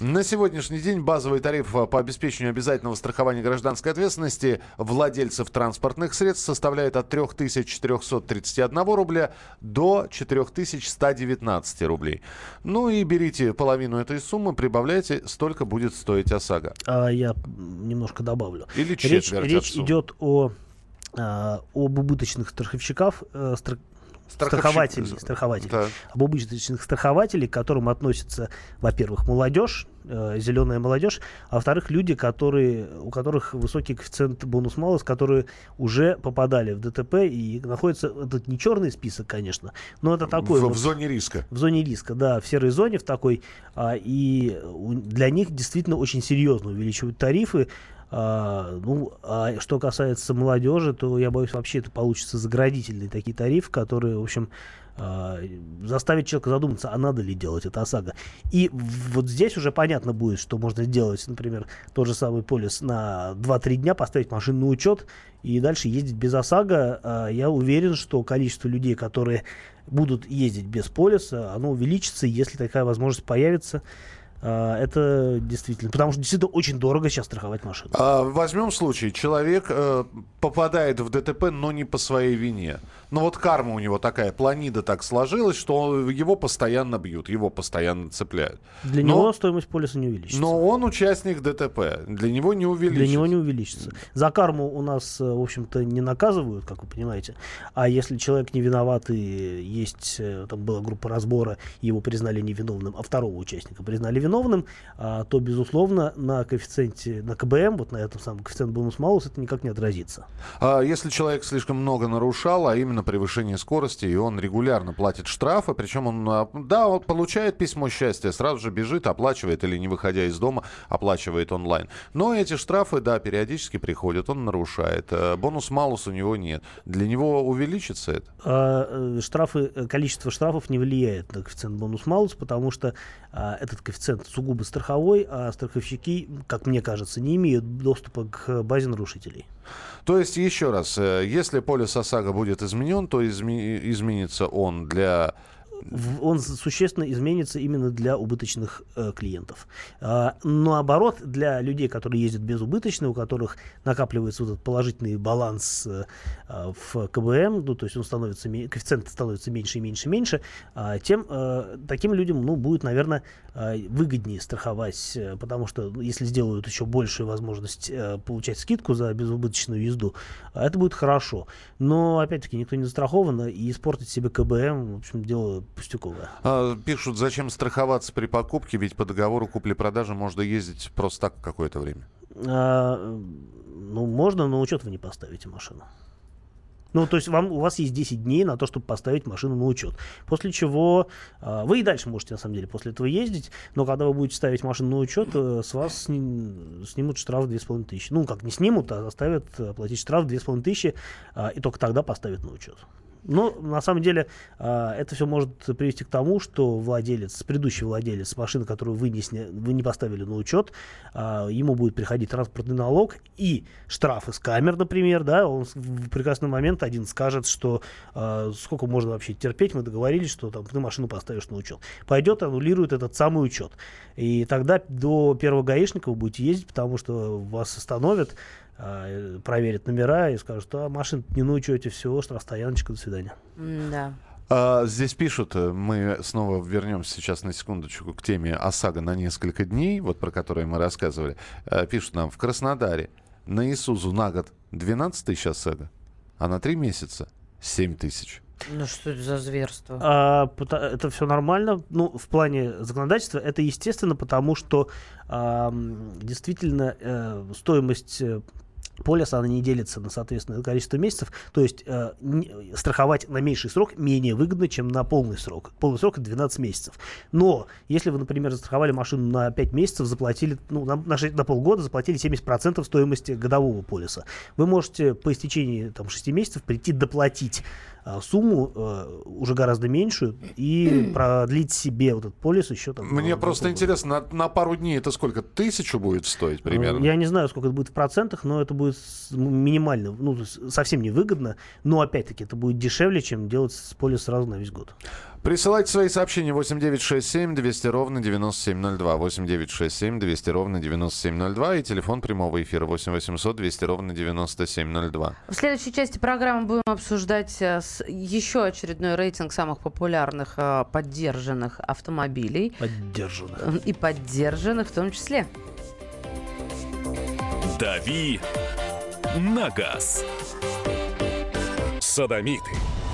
Speaker 2: На сегодняшний день базовый тариф по обеспечению обязательного страхования гражданской ответственности владельцев транспортных средств составляет от 3431 рубля до 4119 рублей. Ну и берите половину этой суммы, прибавляйте, столько будет стоить ОСАГО.
Speaker 3: А я немножко добавлю.
Speaker 2: Или
Speaker 3: Речь,
Speaker 2: четверть
Speaker 3: речь
Speaker 2: суммы.
Speaker 3: идет о, а, об убыточных страховщиков, э, стра-
Speaker 2: Страховщик-
Speaker 3: страхователей, страхователей,
Speaker 2: Так.
Speaker 3: об убыточных страхователей, к которым относятся, во-первых, молодежь, э, зеленая молодежь, а во-вторых, люди, которые, у которых высокий коэффициент бонус-малус, которые уже попадали в ДТП и находятся, это не черный список, конечно, но это такой
Speaker 2: в,
Speaker 3: вот-
Speaker 2: в зоне риска.
Speaker 3: в зоне риска, да, в серой зоне в такой, а, и для них действительно очень серьезно увеличивают тарифы. А, ну, а что касается молодежи, то я боюсь, вообще это получится заградительные такие тарифы, которые, в общем, а, заставить человека задуматься, а надо ли делать это ОСАГО. И вот здесь уже понятно будет, что можно сделать, например, тот же самый полис на 2-3 дня, поставить машину на учет и дальше ездить без ОСАГО. А, Я уверен, что количество людей, которые будут ездить без полиса, оно увеличится, если такая возможность появится. А, Это действительно, потому что действительно очень дорого сейчас страховать машину.
Speaker 2: А, возьмем случай. Человек э, попадает в ДТП, но не по своей вине. Но вот карма у него такая, планида так сложилась, что его постоянно бьют, его постоянно цепляют.
Speaker 3: Для
Speaker 2: но,
Speaker 3: него стоимость полиса не увеличится.
Speaker 2: но он участник ДТП. Для него не увеличится.
Speaker 3: Для него не увеличится. За карму у нас, э, в общем-то, не наказывают, как вы понимаете. А если человек не виноват и есть, э, там была группа разбора, его признали невиновным, а второго участника признали виновным, а, то, безусловно, на коэффициенте, на КБМ, вот на этом самом коэффициент бонус-малус, это никак не отразится.
Speaker 2: А если человек слишком много нарушал, а именно превышение скорости, и он регулярно платит штрафы, причем он, а, да, он получает письмо счастья, сразу же бежит, оплачивает или не выходя из дома, оплачивает онлайн. Но эти штрафы, да, периодически приходят, он нарушает. Э, Бонус-малус у него нет. Для него увеличится это?
Speaker 3: А, э, штрафы, э, количество штрафов не влияет на коэффициент бонус-малус, потому что а, этот коэффициент сугубо страховой, а страховщики, как мне кажется, не имеют доступа к базе нарушителей.
Speaker 2: То есть, еще раз, э, если полис ОСАГО будет изменен, то изме- изменится он для...
Speaker 3: Он существенно изменится именно для убыточных э, клиентов. А, наоборот, для людей, которые ездят безубыточно, у которых накапливается вот этот положительный баланс э, а, в КБМ, ну, то есть он становится, коэффициент становится меньше и меньше и меньше, а, тем э, таким людям ну, будет, наверное, э, выгоднее страховать, э, потому что ну, если сделают еще большую возможность э, получать скидку за безубыточную езду, а это будет хорошо. Но, опять-таки, никто не застрахован, и испортить себе КБМ, в общем, дело пустяковое.
Speaker 2: А, Пишут, зачем страховаться при покупке, ведь по договору купли-продажи можно ездить просто так какое-то время.
Speaker 3: А, ну, можно, но учет вы не поставите машину. Ну, то есть вам, у вас есть 10 дней на то, чтобы поставить машину на учет. После чего а, вы и дальше можете, на самом деле, после этого ездить, но когда вы будете ставить машину на учет, э, с вас сни- снимут штраф 2500. Ну, как не снимут, а заставят э, платить штраф 2500, а, и только тогда поставят на учет. Но на самом деле а, это все может привести к тому, что владелец, предыдущий владелец машины, которую вы не, сня- вы не поставили на учет, а, ему будет приходить транспортный налог и штрафы с камер, например, да, он в прекрасный момент один скажет, что а, сколько можно вообще терпеть, мы договорились, что там ты машину поставишь на учет. Пойдет, аннулирует этот самый учет. И тогда до первого гаишника вы будете ездить, потому что вас остановят, проверят номера и скажут, а машина не на учете, все, штрафстояночка, до свидания.
Speaker 4: Да.
Speaker 2: А, здесь пишут, э, мы снова вернемся сейчас на секундочку к теме ОСАГО на несколько дней, вот про которые мы рассказывали. Э, Пишут нам, в Краснодаре на Исузу на год 12 тысяч ОСАГО, а на три месяца 7 тысяч.
Speaker 4: Ну что это за зверство?
Speaker 3: А, это все нормально. Ну, в плане законодательства это естественно, потому что а, действительно э, стоимость полиса, она не делится на соответственное количество месяцев. То есть э, страховать на меньший срок менее выгодно, чем на полный срок. Полный срок это 12 месяцев. Но если вы, например, застраховали машину на 5 месяцев, заплатили, ну, на, на, шесть- на полгода заплатили 70% стоимости годового полиса, вы можете по истечении там, 6 месяцев прийти доплатить сумму э, уже гораздо меньшую и <clears throat> продлить себе вот этот полис еще там.
Speaker 2: Мне
Speaker 3: на
Speaker 2: просто интересно, на, на пару дней это сколько? Тысячу будет стоить примерно?
Speaker 3: Ну, Я не знаю, сколько это будет в процентах, но это будет минимально, ну, совсем невыгодно, но опять-таки это будет дешевле, чем делать с полис сразу на весь год.
Speaker 2: Присылайте свои сообщения 8967 200 ровно 9702. 8967 200 ровно 9702. И телефон прямого эфира 8 800 200 ровно 9702.
Speaker 4: В следующей части программы будем обсуждать э, еще очередной рейтинг самых популярных э, поддержанных автомобилей.
Speaker 3: Поддержанных.
Speaker 4: И поддержанных в том числе.
Speaker 1: «Дави на газ».
Speaker 12: Садомиты,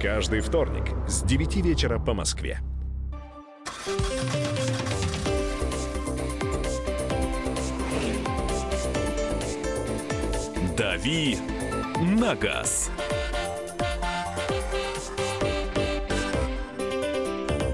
Speaker 12: Каждый вторник с 9 вечера по Москве.
Speaker 1: «Дави на газ».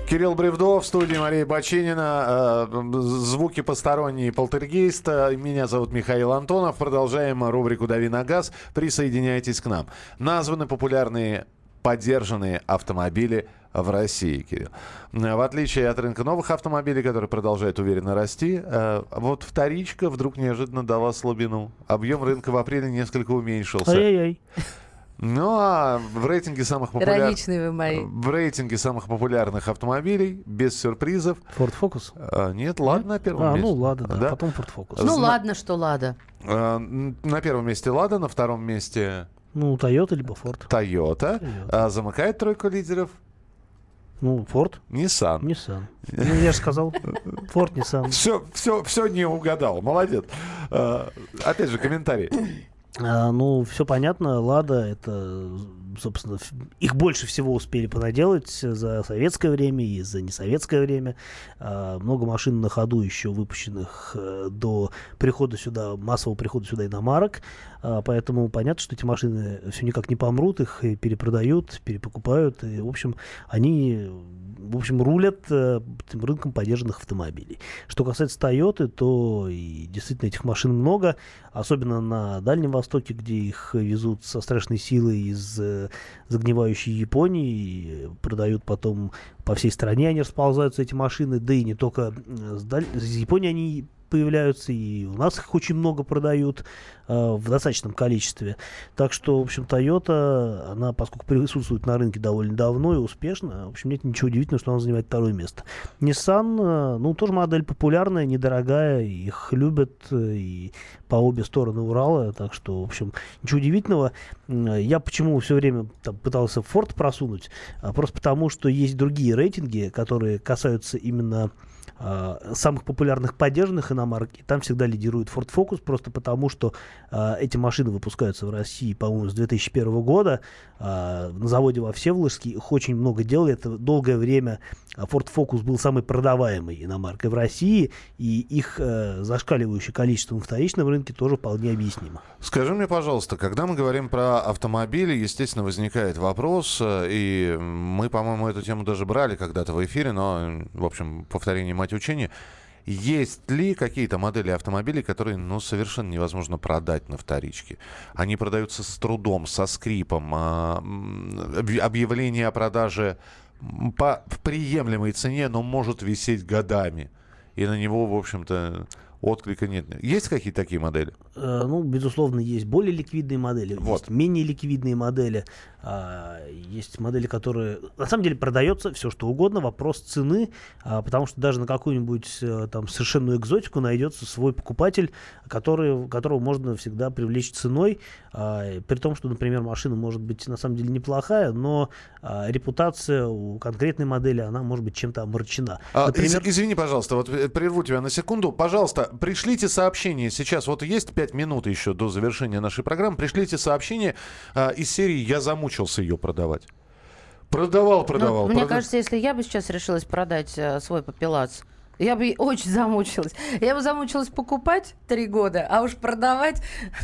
Speaker 2: Кирилл Бревдов в студии Мария Бочинина. Э, Звуки посторонние полтергейст. Э, Меня зовут Михаил Антонов. Продолжаем рубрику «Дави на газ». Присоединяйтесь к нам. Названы популярные поддержанные автомобили в России, Кирилл. Э, В отличие от рынка новых автомобилей, который продолжает уверенно расти, э, вот вторичка вдруг неожиданно дала слабину. Объем рынка в апреле несколько уменьшился.
Speaker 3: Ай-яй-яй.
Speaker 2: Ну а в рейтинге самых популярных...
Speaker 4: Ироничные вы мои.
Speaker 2: В рейтинге самых популярных автомобилей, без сюрпризов.
Speaker 3: Ford Focus?
Speaker 2: А, нет, Лада на первом
Speaker 3: А,
Speaker 2: месте.
Speaker 3: ну Лада, да, потом Ford Focus.
Speaker 4: Ну
Speaker 2: Зна-
Speaker 4: ладно, что Лада.
Speaker 2: А, На первом месте Лада, на втором месте
Speaker 3: Ну, Toyota либо Ford.
Speaker 2: Toyota. А замыкает тройку лидеров
Speaker 3: Ну, Ford.
Speaker 2: Nissan.
Speaker 3: Nissan. Ну, я же сказал, Ford, Nissan.
Speaker 2: Все, все, все не угадал. Молодец. А, Опять же, комментарий.
Speaker 3: А, ну, все понятно, Лада, это, собственно, их больше всего успели понаделать за советское время и за несоветское время. А, много машин на ходу еще выпущенных э, до прихода сюда, массового прихода сюда иномарок. А, поэтому понятно, что эти машины все никак не помрут, их перепродают, перепокупают. И, в общем, они в общем, рулят э, этим рынком поддержанных автомобилей. Что касается Toyota, то и действительно этих машин много, особенно на Дальнем Востоке, где их везут со страшной силой из э, загнивающей Японии, и продают потом по всей стране, они расползаются, эти машины, да и не только э, с, Даль- из Японии они появляются, и у нас их очень много продают э, в достаточном количестве. Так что, в общем, Toyota, она, поскольку присутствует на рынке довольно давно и успешно, в общем, нет ничего удивительного, что она занимает второе место. Nissan, э, ну, тоже модель популярная, недорогая, их любят э, и по обе стороны Урала, так что, в общем, ничего удивительного. М, Я почему все время там, пытался Ford просунуть, А просто потому, что есть другие рейтинги, которые касаются именно а, самых популярных поддержанных иномарок, и там всегда лидирует Ford Focus, просто потому что а, эти машины выпускаются в России, по-моему, с 2001 года. А, на заводе во Всеволожске их очень много делали. Это долгое время Ford Focus был самой продаваемой иномаркой в России, и их э, зашкаливающее количество на вторичном рынке тоже вполне объяснимо.
Speaker 2: Скажи мне, пожалуйста, когда мы говорим про автомобили, естественно, возникает вопрос, э, и мы, по-моему, эту тему даже брали когда-то в эфире, но, в общем, повторение мать учения. Есть ли какие-то модели автомобилей, которые, ну, совершенно невозможно продать на вторичке? Они продаются с трудом, со скрипом. а, Объявление о продаже по приемлемой цене, но может висеть годами. И на него, в общем-то, отклика нет. Есть какие-то такие модели?
Speaker 3: Э, Ну, безусловно, есть более ликвидные модели, есть менее ликвидные модели, а, есть модели, которые... На самом деле продается все, что угодно, вопрос цены, а, потому что даже на какую-нибудь э, там совершенную экзотику найдется свой покупатель, который, которого можно всегда привлечь ценой, а, при том, что, например, машина может быть на самом деле неплохая, но репутация у конкретной модели, она может быть чем-то омрачена.
Speaker 2: А,
Speaker 3: Например,
Speaker 2: из- извини, пожалуйста, вот э, прерву тебя на секунду. Пожалуйста, пришлите сообщение. Сейчас вот есть пять минут еще до завершения нашей программы. Пришлите сообщение а, из серии «Я замучился ее продавать». Продавал, продавал.
Speaker 4: Ну, мне
Speaker 2: прода-
Speaker 4: кажется, если я бы сейчас решилась продать э, свой папилац, я бы очень замучилась. Я бы замучилась покупать три года, а уж продавать...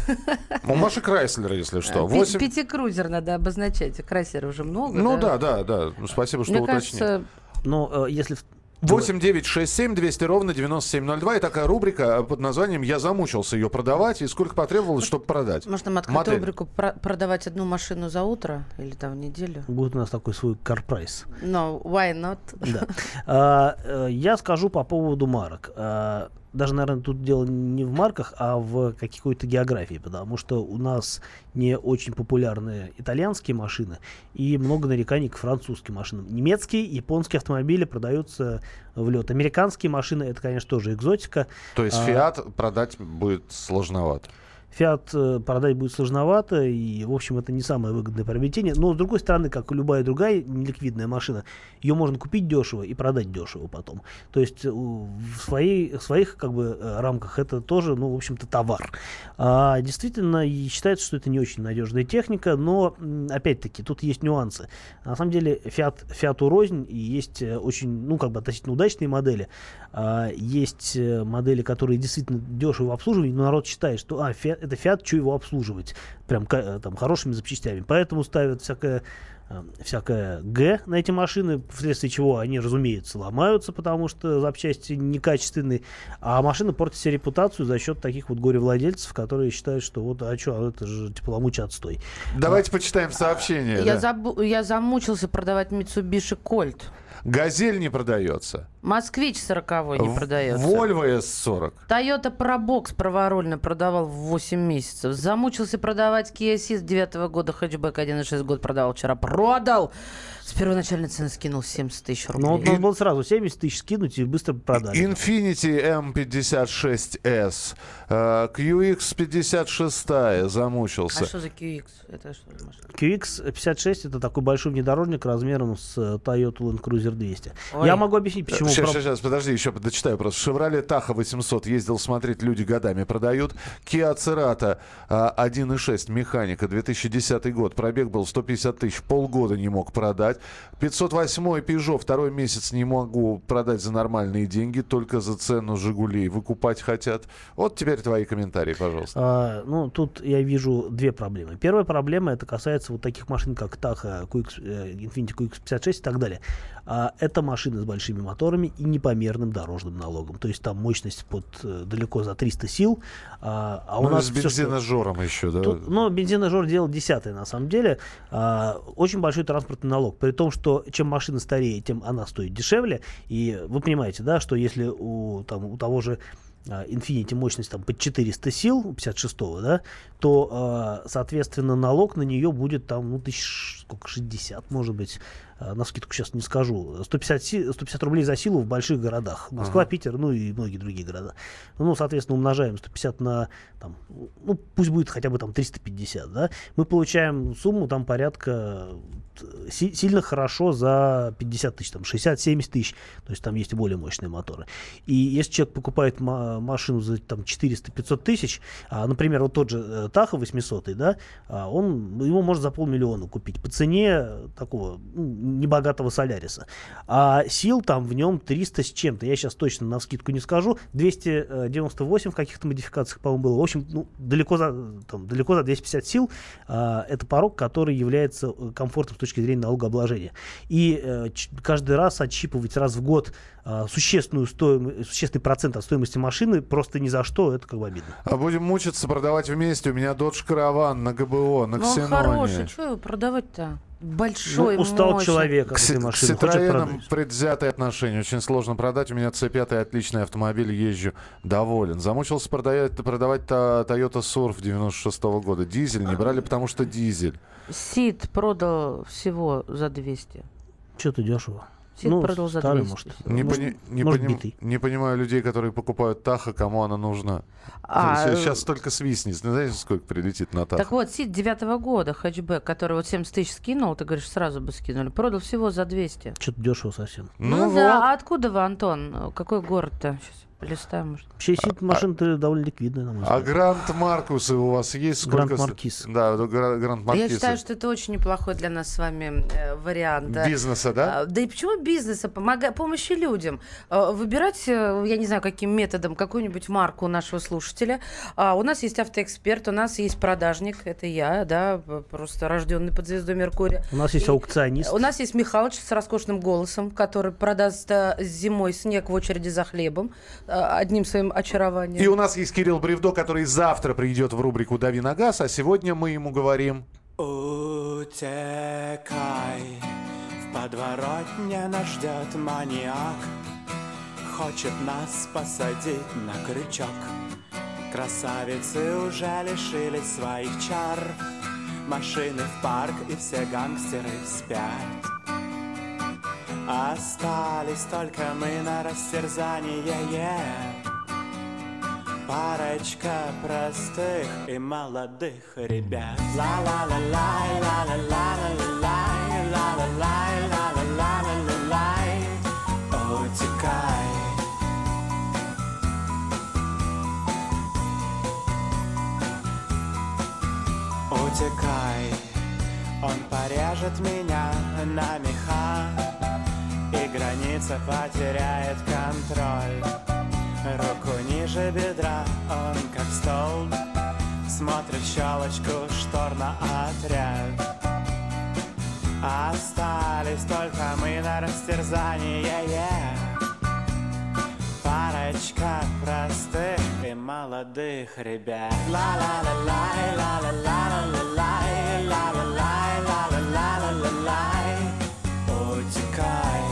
Speaker 4: <laughs>
Speaker 2: У Маши Крайслера, если что.
Speaker 4: Пи-
Speaker 2: Восемь-
Speaker 4: Пятикрузер надо обозначать. Крайсера уже много.
Speaker 2: Ну да, да, да. Ну, Спасибо, что
Speaker 4: Мне
Speaker 2: уточнили.
Speaker 4: кажется,
Speaker 3: Но э, если... в-
Speaker 2: 8 9 6 7 200 ровно 9702. И такая рубрика под названием «Я замучился ее продавать». И сколько потребовалось, чтобы продать?
Speaker 4: Может, нам открыть
Speaker 2: Модель.
Speaker 4: рубрику про- продавать одну машину за утро или там в неделю?
Speaker 3: Будет у нас такой свой карпрайс.
Speaker 4: No, why not?
Speaker 3: Да. <laughs> А, э, Я скажу по поводу марок. Даже, наверное, тут дело не в марках, а в какой-то географии, потому что у нас не очень популярны итальянские машины и много нареканий к французским машинам. Немецкие, японские автомобили продаются в лед. Американские машины это, конечно, тоже экзотика.
Speaker 2: То есть
Speaker 3: А,
Speaker 2: «Фиат» продать будет сложновато.
Speaker 3: Фиат э, продать будет сложновато, и, в общем, это не самое выгодное приобретение. Но, с другой стороны, как и любая другая неликвидная машина, ее можно купить дешево и продать дешево потом. То есть э, в, своей, в своих как бы, э, рамках это тоже, ну, в общем-то, товар. А, действительно, считается, что это не очень надежная техника, но, опять-таки, тут есть нюансы. На самом деле, Фиат, Фиату рознь, и есть очень, ну, как бы относительно удачные модели. А, есть модели, которые действительно дешево в обслуживании, но народ считает, что а, Фиат, это Фиат, что его обслуживать? Прям э, там хорошими запчастями. Поэтому ставят всякое э, всякое Г на эти машины, вследствие чего они, разумеется, ломаются, потому что запчасти некачественные, а машины портят себе репутацию за счет таких вот горе-владельцев, которые считают, что вот, а что, это же тепломучий отстой.
Speaker 2: Давайте почитаем сообщение.
Speaker 4: Я,
Speaker 2: да.
Speaker 4: забу- я замучился продавать Mitsubishi Colt.
Speaker 2: «Газель» не продается.
Speaker 4: Москвич 40 не
Speaker 2: В-
Speaker 4: продается.
Speaker 2: «Вольво S40».
Speaker 4: Toyota Probox праворульно продавал в 8 месяцев. Замучился продавать Kia Ceed 9 года, хэтчбэк 1,6 год продавал вчера. Продал! С первоначальной цены скинул 70 тысяч рублей.
Speaker 3: Ну, вот надо было сразу 70 тысяч скинуть и быстро продать.
Speaker 2: Infiniti M56S. э, QX56 замучился.
Speaker 4: А что за QX? Это что за машина?
Speaker 3: QX56 это такой большой внедорожник размером с э, Toyota Land Cruiser 200.
Speaker 4: Ой.
Speaker 3: Я могу объяснить, почему.
Speaker 2: Сейчас,
Speaker 3: про-
Speaker 2: сейчас, подожди, еще дочитаю просто. Chevrolet Tahoe 800 ездил смотреть, люди годами продают. Kia Cerato а, 1.6 механика, 2010 год. Пробег был 150 тысяч, полгода не мог продать. 508 Peugeot второй месяц не могу продать за нормальные деньги, только за цену Жигулей выкупать хотят. Вот теперь твои комментарии, пожалуйста.
Speaker 3: А, ну, тут я вижу две проблемы. Первая проблема, это касается вот таких машин, как Tahoe, QX, э, Infiniti QX56 и так далее. А, это машины с большими моторами и непомерным дорожным налогом. То есть там мощность под э, далеко за 300 сил. А, а у
Speaker 2: ну,
Speaker 3: нас
Speaker 2: с
Speaker 3: всё, что-
Speaker 2: бензиножором еще, да?
Speaker 3: Тут, ну, бензиножор дело десятое, на самом деле. А, очень большой транспортный налог. При том, что чем машина старее, тем она стоит дешевле. И вы понимаете, да, что если у, там, у того же а, Infiniti мощность там под 400 сил, у 56-го, да, то, а, соответственно, налог на нее будет там, ну, тысяч, сколько, 60, может быть, на скидку сейчас не скажу, 150, си- 150 рублей за силу в больших городах. Москва,
Speaker 2: Ага.
Speaker 3: Питер, ну и многие другие города. Ну, соответственно, умножаем 150 на, там, ну, пусть будет хотя бы там 350, да, мы получаем сумму там порядка си- сильно хорошо за 50 тысяч, там 60-70 тысяч, то есть там есть и более мощные моторы. И если человек покупает ма- машину за там 400-500 тысяч, а, например, вот тот же э, Таха 800, да, а, он, его можно за полмиллиона купить по цене такого ну, небогатого Соляриса. А сил там в нем 300 с чем-то, я сейчас точно на скидку не скажу, 298 в каких-то модификациях, по-моему, было. В общем, ну, далеко за, там, далеко за 250 сил а, это порог, который является э, комфортным с точки зрения налогообложения. И ч- каждый раз отщипывать раз в год а, существенную стоимость, существенный процент от стоимости машины просто ни за что, это как бы обидно.
Speaker 2: А будем мучиться продавать вместе. У меня Dodge Caravan на ГБО, на
Speaker 4: Ну, он
Speaker 2: Ксеноне.
Speaker 4: хороший, что его продавать-то? Большой,
Speaker 3: Ну, устал
Speaker 4: мощный.
Speaker 3: человек
Speaker 2: К
Speaker 3: от этой
Speaker 2: к Citroёnам
Speaker 3: продать.
Speaker 2: предвзятые отношения. Очень сложно продать. У меня C5 отличный автомобиль, езжу доволен. Замучился продавать, продавать Toyota Surf 96 года. Дизель не брали, потому что дизель.
Speaker 4: Сид продал всего за 200.
Speaker 3: Что-то дешево.
Speaker 4: Сид
Speaker 3: ну,
Speaker 4: продал за
Speaker 3: старый,
Speaker 4: 200.
Speaker 3: может.
Speaker 2: Не,
Speaker 3: может,
Speaker 2: пони- не
Speaker 3: может,
Speaker 2: поним-
Speaker 3: битый.
Speaker 2: не понимаю людей, которые покупают Таха, кому она нужна.
Speaker 4: А, э,
Speaker 2: Сейчас только свистнет. Знаете, сколько прилетит на Таха?
Speaker 4: Так вот, Сид девятого года, хэтчбэк, который вот 70 тысяч скинул, ты говоришь, сразу бы скинули, продал всего за 200.
Speaker 3: Что-то дешево совсем.
Speaker 4: Ну,
Speaker 2: вот.
Speaker 4: да, а откуда вы, Антон? Какой город-то? Щас. Полистаем, может.
Speaker 3: Вообще, сид машина довольно ликвидная, на мой
Speaker 2: А
Speaker 3: взгляд.
Speaker 2: Гранд Маркусы у вас есть? Сколько
Speaker 3: Гранд
Speaker 2: с-
Speaker 3: Маркиз.
Speaker 2: Да, Гранд
Speaker 4: Я
Speaker 2: Маркиз.
Speaker 4: считаю, что это очень неплохой для нас с вами э, вариант.
Speaker 2: Бизнеса, да?
Speaker 4: А, Да и почему бизнеса? Помога... Помощи людям. А, Выбирать, э, я не знаю, каким методом, какую-нибудь марку нашего слушателя. А, У нас есть автоэксперт, у нас есть продажник, это я, да, просто рожденный под звездой Меркурия.
Speaker 3: У нас есть аукционист.
Speaker 4: У нас есть Михалыч с роскошным голосом, который продаст э, зимой снег в очереди за хлебом одним своим очарованием.
Speaker 2: И у нас есть Кирилл Бревдо, который завтра придет в рубрику «Дави на газ», а сегодня мы ему говорим...
Speaker 13: Утекай, в подворотне нас ждет маньяк. Хочет нас посадить на крючок. Красавицы уже лишились своих чар. Машины в парк и все гангстеры спят Остались только мы на растерзание yeah. Парочка простых и молодых ребят. Ла-ла-ла-лай, ла-ла-ла-ла-лай, ла-ла-лай, ла-ла-ла-ла-лай Утекай Утекай, он порежет меня на меха И граница потеряет контроль. Руку ниже бедра, он как столб Смотрит щелочку штор на отряд. Остались только мы на растерзание yeah. Парочка простых и молодых ребят. Ла-ла-ла-лай, ла-ла-ла-ла-ла-лай Ла-ла-лай, ла-ла-ла-ла-лай Утекай